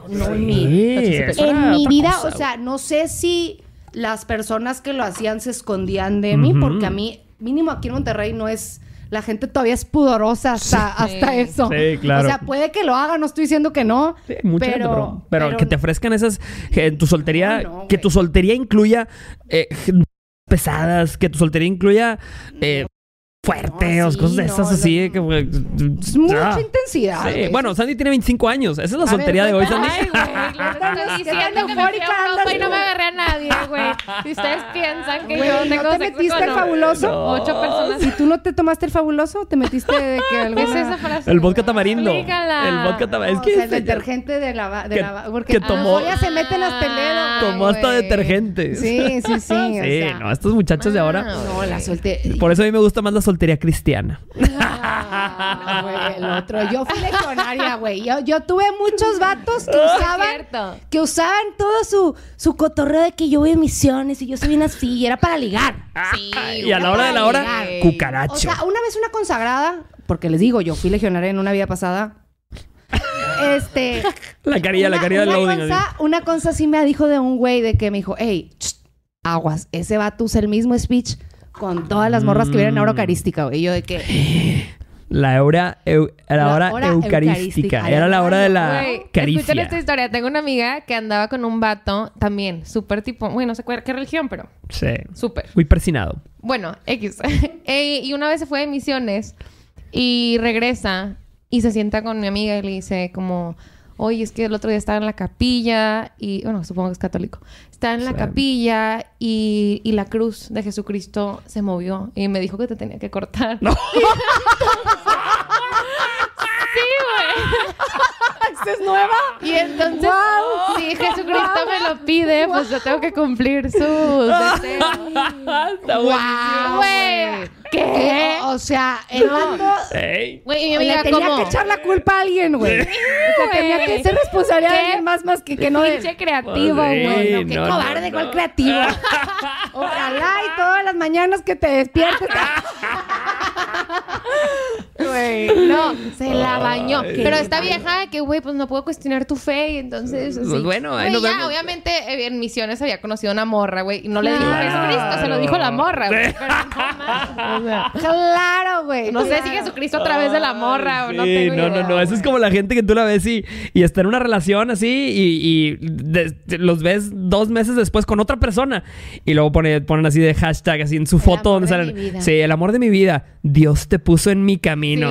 no, en mi, vida, o sea, no sé si las personas que lo hacían se escondían de mí, porque a mí, mínimo aquí en Monterrey, no es. La gente todavía es pudorosa hasta, hasta eso. Sí, claro. O sea, puede que lo haga, no estoy diciendo que no. pero, pero, que te ofrezcan esas. en tu soltería. que tu soltería incluya. Eh, pesadas, que tu soltería incluya. Eh, fuerte o cosas de esas así. Que, es mucha ah. intensidad. Sí. Bueno, Sandy tiene 25 años. Esa es la soltería de hoy, Sandy. Ay, güey. diciendo que me y no me agarré a nadie, güey. Si ustedes piensan que yo tengo ¿no te metiste el fabuloso? Ocho personas. Si tú no te tomaste el fabuloso, te metiste de que alguna... ¿Qué es esa frase? El vodka tamarindo. Explícala. El vodka tamarindo. Es que... el detergente de la... De la porque que tomó... ya se meten hasta el dedo. Tomó hasta detergente. Sí, sí, sí. Sí, no, estos muchachos de ahora... No, la soltería. Por eso a mí me gusta más la soltería soltería cristiana. el otro. Yo fui legionaria, güey. Yo, tuve muchos vatos que usaban, que usaban todo su, su cotorreo de que yo voy a misiones y yo soy una así y era para ligar. Sí, y a la hora de la hora, cucaracho. O sea, una vez una consagrada, porque les digo, yo fui legionaria en una vida pasada. Este. La carilla, la carilla del loading. Consa, una cosa sí me dijo de un güey de que me dijo, hey, aguas, ese vato usa el mismo speech con todas las morras que vienen a hora mm. eucarística, güey. Y yo de que. La hora, la hora, eucarística. Era la hora de la caricia. Escuchen esta historia. Tengo una amiga que andaba con un vato también, súper tipo, bueno, no sé qué religión, pero. Sí. Súper. Muy persinado. Bueno, X. Y una vez se fue de misiones y regresa y se sienta con mi amiga y le dice como oye, es que el otro día estaba en la capilla y, bueno, supongo que es católico, estaba en la capilla y, y, la cruz de Jesucristo se movió y me dijo que te tenía que cortar. No. sí, güey. es nueva? Y entonces, si Jesucristo me lo pide, pues yo tengo que cumplir sus deseos. Está wow, güey. ¿Qué? O sea, el vato... Güey, mi amiga, le tenía que echar la culpa a alguien, güey. o sea, tenía que ser responsable de alguien más, más que que no... Pinche creativo, güey. qué cobarde, cuál creativo. Ojalá y todas las mañanas que te despiertes... Güey, no, se la bañó. Pero esta vieja que, güey, pues no puedo cuestionar tu fe y entonces... Pues bueno, ahí nos ya, obviamente eh, en misiones había conocido una morra, güey, y no le dijo Jesucristo, se lo dijo la morra, güey. Pero no claro, güey. No sé si Jesucristo a través de la morra o no tengo No, no, no. Eso es como la gente que tú la ves y, y está en una relación así y, los ves dos meses después con otra persona. Y luego ponen así de hashtag así en su foto donde salen. Sí, el amor de mi vida. Dios te puso en mi camino.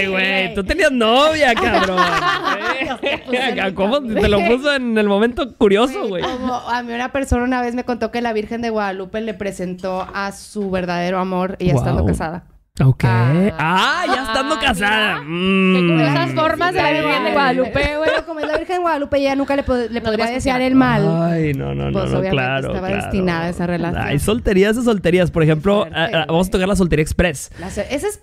Ay, güey. Tú tenías novia, cabrón. ¿Cómo te lo puso en el momento curioso, güey? A mí una persona una vez me contó que la Virgen de Guadalupe le presentó a su verdadero amor ella estando casada. Ok. Ah, ah ya estando casada. Mm. esas formas de la Virgen de Guadalupe, güey. como es la Virgen de Guadalupe, ella nunca le, podría desear el mal. Ay, no, no, pues, no, obviamente claro. Estaba destinada a esa relación. Hay solterías de solterías. Por ejemplo, vamos a tocar la soltería express. esa es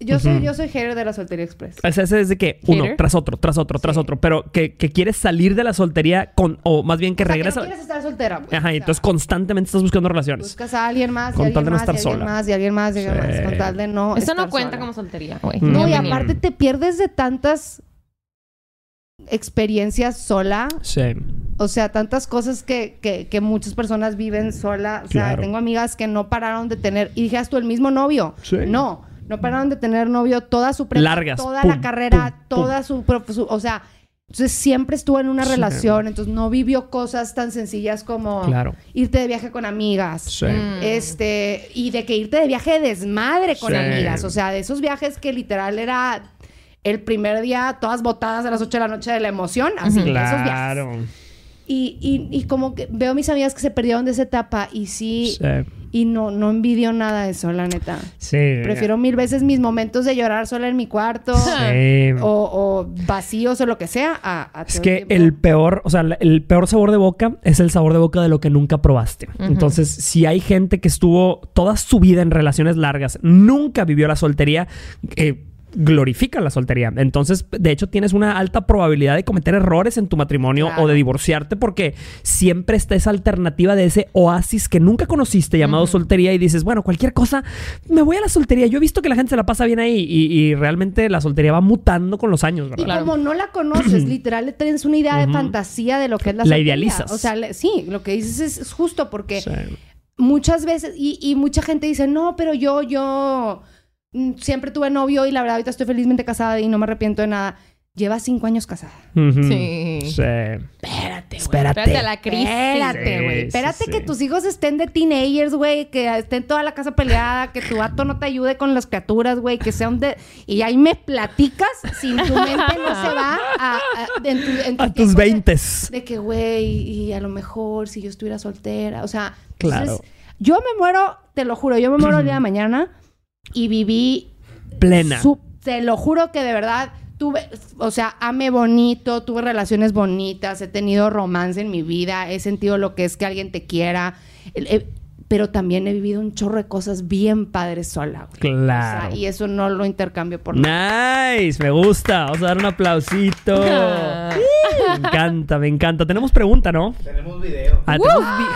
yo soy, yo soy hater de la soltería express. O sea, ese es de que uno tras otro, tras otro, tras otro. Pero que, que, quieres salir de la soltería con, o más bien que o regresa. quieres estar soltera. Pues, Ajá, y entonces constantemente estás buscando relaciones. Buscas a alguien más, con tal de no estar sola. más, y alguien más, y alguien más, con tal de no. Eso no cuenta como soltería, güey. No, y aparte te pierdes de tantas experiencias sola. Sí. O sea, tantas cosas que, que, que muchas personas viven sola. O sea, tengo amigas que no pararon de tener. Y dije, tú el mismo novio. Sí. No no pararon de tener novio toda su prepa, toda la carrera, toda su, o sea, entonces siempre estuvo en una relación, entonces no vivió cosas tan sencillas como irte de viaje con amigas, mm. este, y de que irte de viaje de desmadre con amigas, o sea, de esos viajes que literal era el primer día todas botadas a las 8 de la noche de la emoción, así, esos viajes. Y, y, y, como que veo a mis amigas que se perdieron de esa etapa y sí, y no, no envidio nada de eso, la neta. Sí. Prefiero mil veces mis momentos de llorar sola en mi cuarto sí. o, vacíos o lo que sea a, Es que el, peor, o sea, el peor sabor de boca es el sabor de boca de lo que nunca probaste. Entonces, si hay gente que estuvo toda su vida en relaciones largas, nunca vivió la soltería, eh, glorifica la soltería. Entonces, de hecho, tienes una alta probabilidad de cometer errores en tu matrimonio o de divorciarte porque siempre está esa alternativa de ese oasis que nunca conociste llamado soltería y dices, bueno, cualquier cosa, me voy a la soltería. Yo he visto que la gente se la pasa bien ahí y, realmente la soltería va mutando con los años, ¿verdad? Y como no la conoces, literal, tienes una idea de fantasía de lo que es la, soltería. La idealizas. O sea, sí, lo que dices es, justo porque muchas veces, y, y mucha gente dice, no, pero yo, yo siempre tuve novio y la verdad ahorita estoy felizmente casada y no me arrepiento de nada. Lleva cinco años casada. Sí. Sí. Espérate, Espérate. Espérate la crisis. Espérate, güey. Espérate que tus hijos estén de teenagers, güey. Que estén toda la casa peleada. Que tu vato no te ayude con las criaturas, güey. Que sean de... Y ahí me platicas sin tu mente no se va a... a, tus veintes. De, que, güey, y a lo mejor si yo estuviera soltera. O sea... Claro. yo me muero, te lo juro, yo me muero el día de mañana y viví plena. te lo juro que de verdad tuve, o sea, amé bonito, tuve relaciones bonitas, he tenido romance en mi vida, he sentido lo que es que alguien te quiera. Pero también he vivido un chorro de cosas bien padres sola. Claro. y eso no lo intercambio por nada. Nice, me gusta. Vamos a dar un aplausito. me encanta, me encanta. Tenemos pregunta, ¿no? Tenemos video. Ah,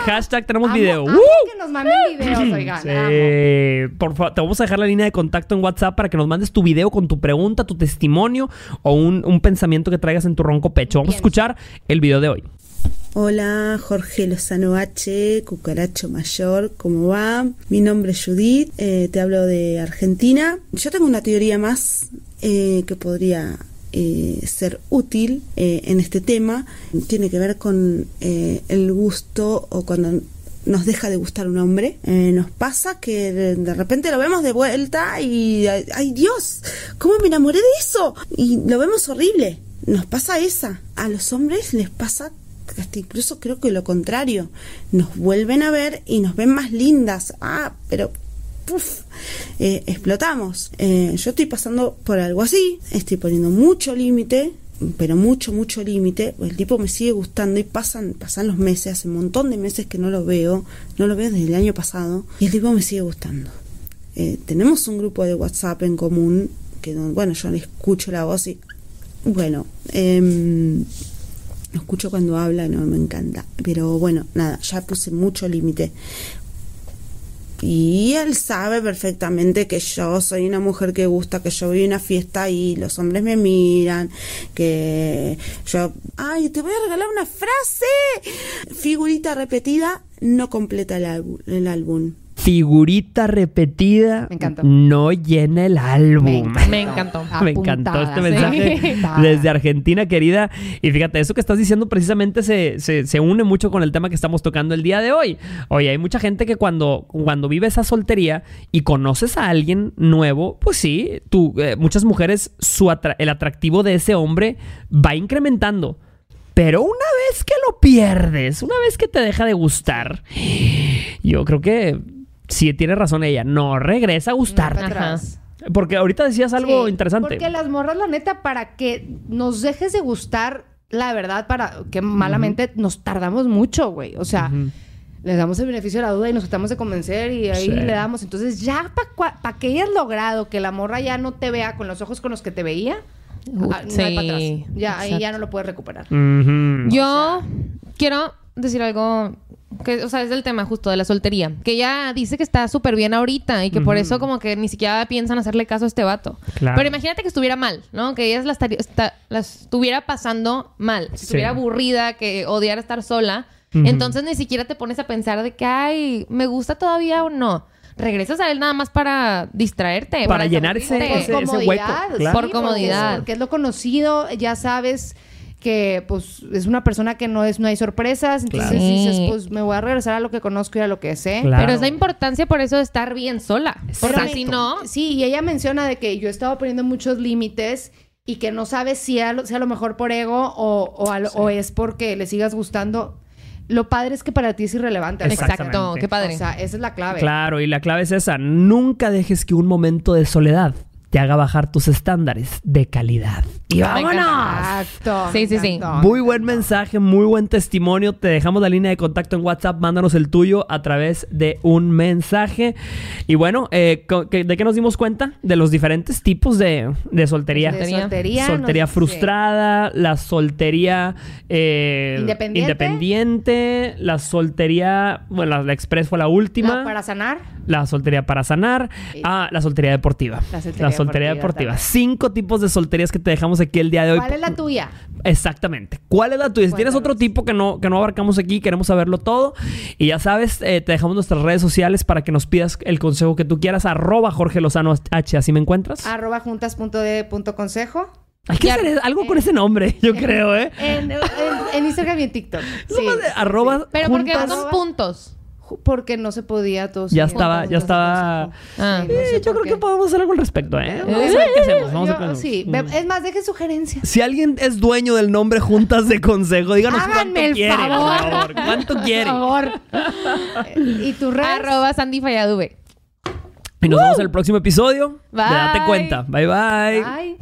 hashtag tenemos video. que nos manden videos, oigan. Sí. Por favor, te vamos a dejar la línea de contacto en WhatsApp para que nos mandes tu video con tu pregunta, tu testimonio o un, pensamiento que traigas en tu ronco pecho. Vamos a escuchar el video de hoy. Hola, Jorge Lozano H, cucaracho mayor, ¿cómo va? Mi nombre es Judith, eh, te hablo de Argentina. Yo tengo una teoría más eh, que podría eh, ser útil en este tema. Tiene que ver con el gusto o cuando nos deja de gustar un hombre. nos pasa que de, repente lo vemos de vuelta y, ay Dios, ¿cómo me enamoré de eso? Y lo vemos horrible. Nos pasa esa. A los hombres les pasa incluso creo que lo contrario, nos vuelven a ver y nos ven más lindas. Ah, pero eh, explotamos. Eh, yo estoy pasando por algo así, estoy poniendo mucho límite, pero mucho, mucho límite. El tipo me sigue gustando y pasan, pasan los meses, hace un montón de meses que no lo veo, no lo veo desde el año pasado, y el tipo me sigue gustando. Eh, tenemos un grupo de WhatsApp en común, que bueno, yo le escucho la voz y bueno, eh, lo escucho cuando habla, no me encanta. Pero bueno, nada, ya puse mucho límite. Y él sabe perfectamente que yo soy una mujer que gusta, que yo voy a una fiesta y los hombres me miran, que yo, ay, te voy a regalar una frase. Figurita repetida no completa el, el álbum figurita repetida no llena el álbum. Me, encantó. me encantó este mensaje desde Argentina, querida. Y fíjate, eso que estás diciendo precisamente se, se, une mucho con el tema que estamos tocando el día de hoy. Oye, hay mucha gente que cuando, cuando vive esa soltería y conoces a alguien nuevo, pues sí, tú, eh, muchas mujeres, su el atractivo de ese hombre va incrementando. Pero una vez que lo pierdes, una vez que te deja de gustar, yo creo que sí tiene razón ella, no regresa a gustarte. Porque ahorita decías algo interesante. Porque las morras, la neta, para que nos dejes de gustar, la verdad, para que malamente nos tardamos mucho, güey. O sea, le damos el beneficio de la duda y nos tratamos de convencer y ahí le damos. Entonces, ya para que hayas logrado que la morra ya no te vea con los ojos con los que te veía, ah, no hay para atrás. Ya, ahí ya no lo puedes recuperar. Yo quiero decir algo que, o sea, es el tema justo de la soltería. Que ella dice que está súper bien ahorita y que por eso como que ni siquiera piensan hacerle caso a este vato. Pero imagínate que estuviera mal, ¿no? Que ella la, estuviera pasando mal. estuviera aburrida, que odiara estar sola. Entonces ni siquiera te pones a pensar de que, ay, ¿me gusta todavía o no? regresas a él nada más para distraerte. Para, llenarse ese, hueco. por comodidad. porque, es lo conocido, ya sabes que pues es una persona que no es no hay sorpresas, entonces dices, pues me voy a regresar a lo que conozco y a lo que sé. Pero es la importancia por eso de estar bien sola. Porque si no, sí, y ella menciona de que yo estaba poniendo muchos límites y que no sabe si sea, a lo mejor por ego o, o, es porque le sigas gustando. Lo padre es que para ti es irrelevante. Exacto, qué padre. O sea, esa es la clave. Claro, y la clave es esa. Nunca dejes que un momento de soledad te haga bajar tus estándares de calidad. ¡Y vámonos! Exacto. Sí, sí, sí. Muy buen mensaje, muy buen testimonio. Te dejamos la línea de contacto en WhatsApp. Mándanos el tuyo a través de un mensaje. Y bueno, eh, ¿de qué nos dimos cuenta? De los diferentes tipos de, soltería. De soltería. Soltería frustrada, la soltería eh, ¿Independiente? la soltería, bueno, la, Express fue la última. para sanar. La soltería para sanar. Ah, la soltería deportiva. La soltería soltería deportiva. Cinco tipos de solterías que te dejamos aquí el día de hoy. ¿Cuál es la tuya? Exactamente. ¿Cuál es la tuya? Si tienes otro tipo que no, que no abarcamos aquí, queremos saberlo todo. Y ya sabes, eh, te dejamos nuestras redes sociales para que nos pidas el consejo que tú quieras. Arroba Jorge Lozano H, ¿así me encuentras? Arroba juntas.de.consejo. Hay que hacer algo con ese nombre, yo creo, ¿eh? En, Instagram y en TikTok. Sí. arroba Pero porque son puntos porque no se podía todos. Ya estaba, ya estaba. Ah. yo creo que podemos hacer algo al respecto, ¿eh? Vamos a ver qué hacemos. Vamos a sí, es más, deje sugerencias. Si alguien es dueño del nombre Juntas de Consejo, díganos cuánto quiere, por favor. ¿Cuánto quiere? Por favor. y tu red. Arroba Sandy Falladube. Y nos vemos en el próximo episodio. Bye. Date cuenta. bye. Bye.